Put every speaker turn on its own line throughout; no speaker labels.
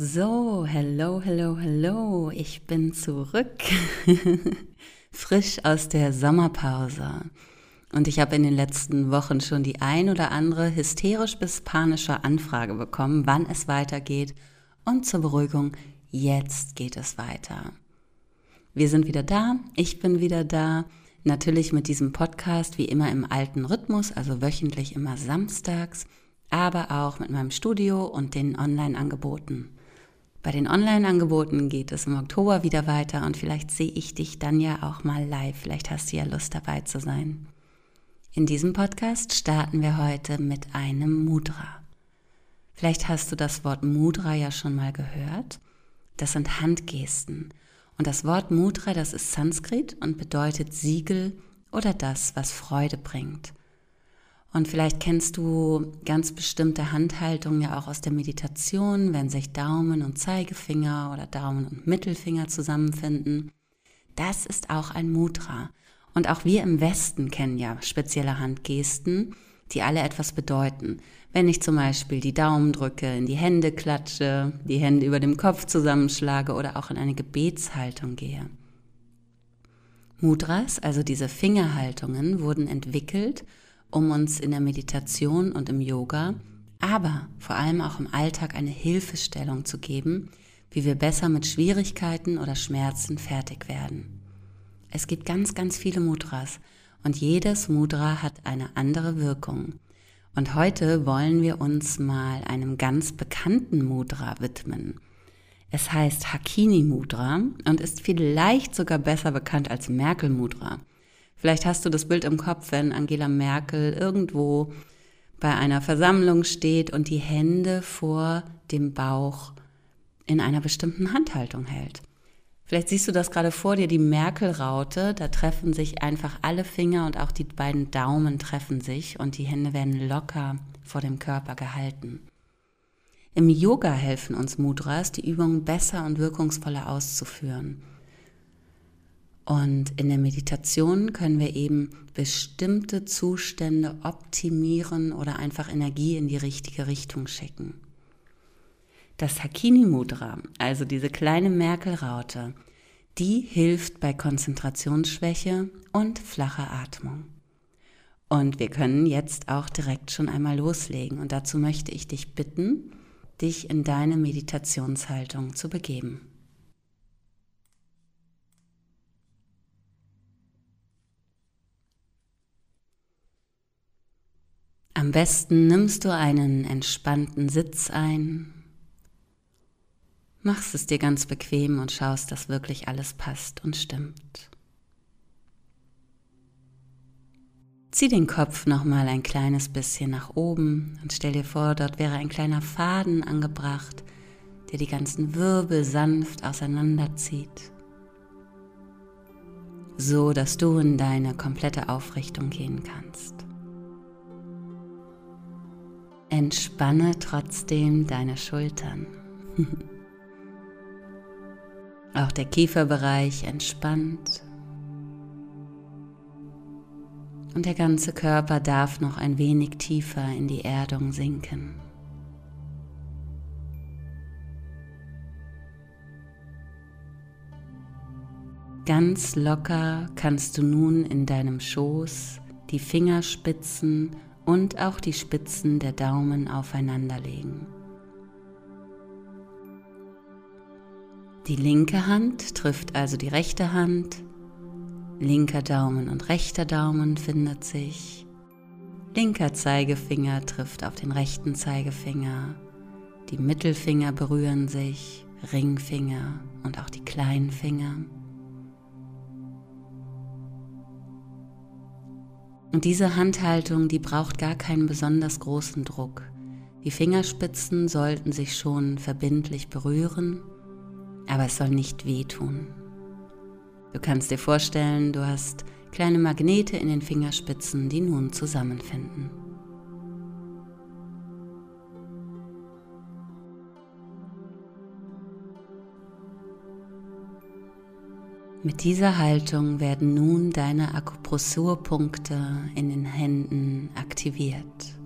So, hello, hello, hello. Ich bin zurück. Frisch aus der Sommerpause. Und ich habe in den letzten Wochen schon die ein oder andere hysterisch bis panische Anfrage bekommen, wann es weitergeht. Und zur Beruhigung, jetzt geht es weiter. Wir sind wieder da. Ich bin wieder da. Natürlich mit diesem Podcast wie immer im alten Rhythmus, also wöchentlich immer samstags, aber auch mit meinem Studio und den Online-Angeboten. Bei den Online-Angeboten geht es im Oktober wieder weiter und vielleicht sehe ich dich dann ja auch mal live. Vielleicht hast du ja Lust dabei zu sein. In diesem Podcast starten wir heute mit einem Mudra. Vielleicht hast du das Wort Mudra ja schon mal gehört. Das sind Handgesten. Und das Wort Mudra, das ist Sanskrit und bedeutet Siegel oder das, was Freude bringt. Und vielleicht kennst du ganz bestimmte Handhaltungen ja auch aus der Meditation, wenn sich Daumen und Zeigefinger oder Daumen und Mittelfinger zusammenfinden. Das ist auch ein Mudra. Und auch wir im Westen kennen ja spezielle Handgesten, die alle etwas bedeuten. Wenn ich zum Beispiel die Daumen drücke, in die Hände klatsche, die Hände über dem Kopf zusammenschlage oder auch in eine Gebetshaltung gehe. Mudras, also diese Fingerhaltungen, wurden entwickelt, um uns in der Meditation und im Yoga, aber vor allem auch im Alltag eine Hilfestellung zu geben, wie wir besser mit Schwierigkeiten oder Schmerzen fertig werden. Es gibt ganz, ganz viele Mudras und jedes Mudra hat eine andere Wirkung. Und heute wollen wir uns mal einem ganz bekannten Mudra widmen. Es heißt Hakini Mudra und ist vielleicht sogar besser bekannt als Merkel Mudra. Vielleicht hast du das Bild im Kopf, wenn Angela Merkel irgendwo bei einer Versammlung steht und die Hände vor dem Bauch in einer bestimmten Handhaltung hält. Vielleicht siehst du das gerade vor dir, die Merkel-Raute, da treffen sich einfach alle Finger und auch die beiden Daumen treffen sich und die Hände werden locker vor dem Körper gehalten. Im Yoga helfen uns Mudras, die Übungen besser und wirkungsvoller auszuführen. Und in der Meditation können wir eben bestimmte Zustände optimieren oder einfach Energie in die richtige Richtung schicken. Das Hakini Mudra, also diese kleine Merkelraute, die hilft bei Konzentrationsschwäche und flacher Atmung. Und wir können jetzt auch direkt schon einmal loslegen. Und dazu möchte ich dich bitten, dich in deine Meditationshaltung zu begeben. Am besten nimmst du einen entspannten Sitz ein, machst es dir ganz bequem und schaust, dass wirklich alles passt und stimmt. Zieh den Kopf noch mal ein kleines bisschen nach oben und stell dir vor, dort wäre ein kleiner Faden angebracht, der die ganzen Wirbel sanft auseinanderzieht, so dass du in deine komplette Aufrichtung gehen kannst. Entspanne trotzdem deine Schultern. Auch der Kieferbereich entspannt. Und der ganze Körper darf noch ein wenig tiefer in die Erdung sinken. Ganz locker kannst du nun in deinem Schoß die Fingerspitzen und auch die Spitzen der Daumen aufeinanderlegen. Die linke Hand trifft also die rechte Hand, linker Daumen und rechter Daumen findet sich, linker Zeigefinger trifft auf den rechten Zeigefinger, die Mittelfinger berühren sich, Ringfinger und auch die kleinen Finger. Und diese Handhaltung, die braucht gar keinen besonders großen Druck. Die Fingerspitzen sollten sich schon verbindlich berühren, aber es soll nicht wehtun. Du kannst dir vorstellen, du hast kleine Magnete in den Fingerspitzen, die nun zusammenfinden. Mit dieser Haltung werden nun deine Akupressurpunkte in den Händen aktiviert.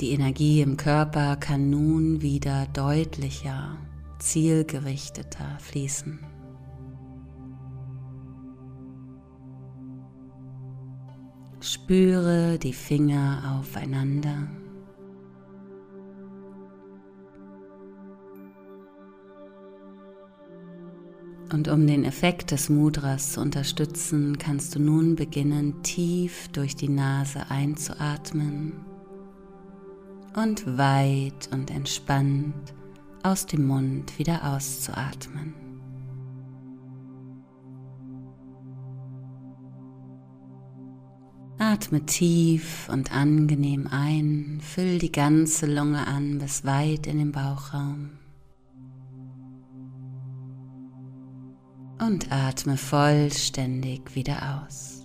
Die Energie im Körper kann nun wieder deutlicher, zielgerichteter fließen. Spüre die Finger aufeinander. Und um den Effekt des Mudras zu unterstützen, kannst du nun beginnen, tief durch die Nase einzuatmen und weit und entspannt aus dem Mund wieder auszuatmen. Atme tief und angenehm ein, füll die ganze Lunge an bis weit in den Bauchraum. Und atme vollständig wieder aus.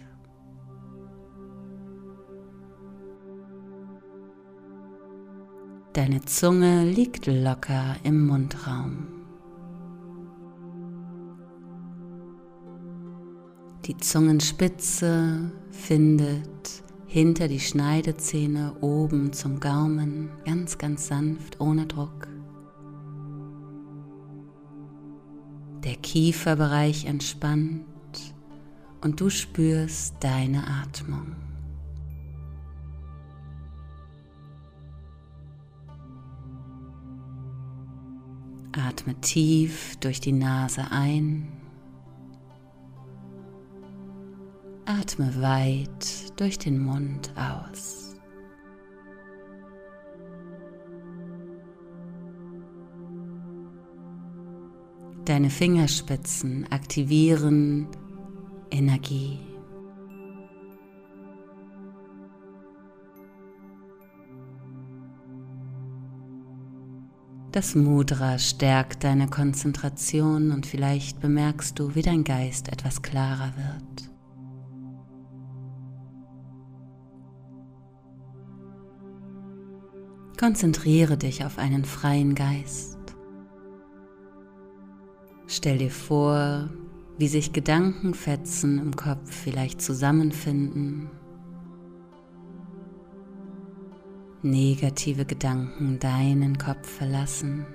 Deine Zunge liegt locker im Mundraum. Die Zungenspitze findet hinter die Schneidezähne oben zum Gaumen ganz, ganz sanft, ohne Druck. Der Kieferbereich entspannt und du spürst deine Atmung. Atme tief durch die Nase ein Atme weit durch den Mund aus. Deine Fingerspitzen aktivieren Energie. Das Mudra stärkt deine Konzentration und vielleicht bemerkst du, wie dein Geist etwas klarer wird. Konzentriere dich auf einen freien Geist. Stell dir vor, wie sich Gedankenfetzen im Kopf vielleicht zusammenfinden. Negative Gedanken deinen Kopf verlassen.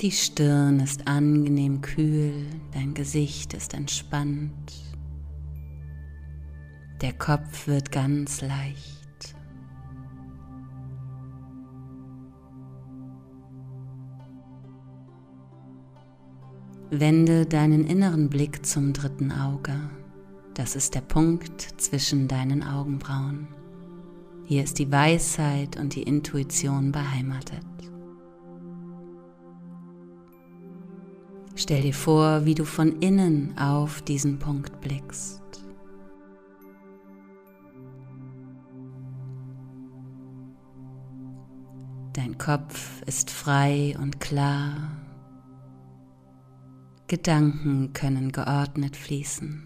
Die Stirn ist angenehm kühl, dein Gesicht ist entspannt. Der Kopf wird ganz leicht. Wende deinen inneren Blick zum dritten Auge. Das ist der Punkt zwischen deinen Augenbrauen. Hier ist die Weisheit und die Intuition beheimatet. Stell dir vor, wie du von innen auf diesen Punkt blickst. Dein Kopf ist frei und klar. Gedanken können geordnet fließen.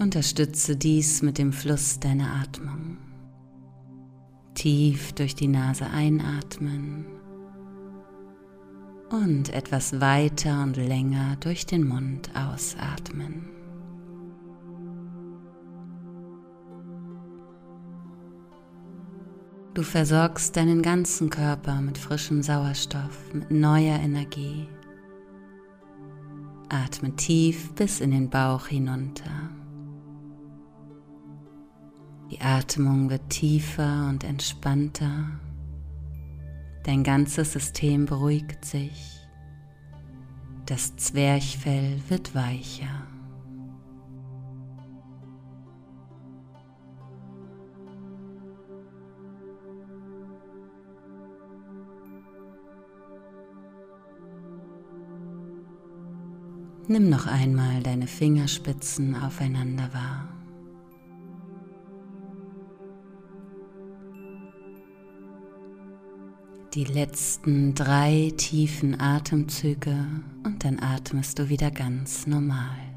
Unterstütze dies mit dem Fluss deiner Atmung. Tief durch die Nase einatmen und etwas weiter und länger durch den Mund ausatmen. Du versorgst deinen ganzen Körper mit frischem Sauerstoff, mit neuer Energie. Atme tief bis in den Bauch hinunter. Die Atmung wird tiefer und entspannter. Dein ganzes System beruhigt sich. Das Zwerchfell wird weicher. Nimm noch einmal deine Fingerspitzen aufeinander wahr. Die letzten drei tiefen Atemzüge und dann atmest du wieder ganz normal.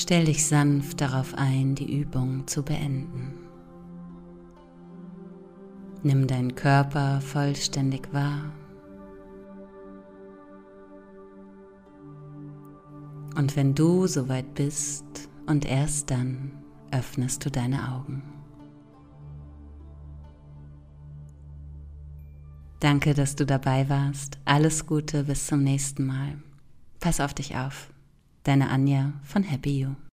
Stell dich sanft darauf ein, die Übung zu beenden. Nimm deinen Körper vollständig wahr. Und wenn du soweit bist und erst dann öffnest du deine Augen. Danke, dass du dabei warst. Alles Gute, bis zum nächsten Mal. Pass auf dich auf. Deine Anja von Happy You.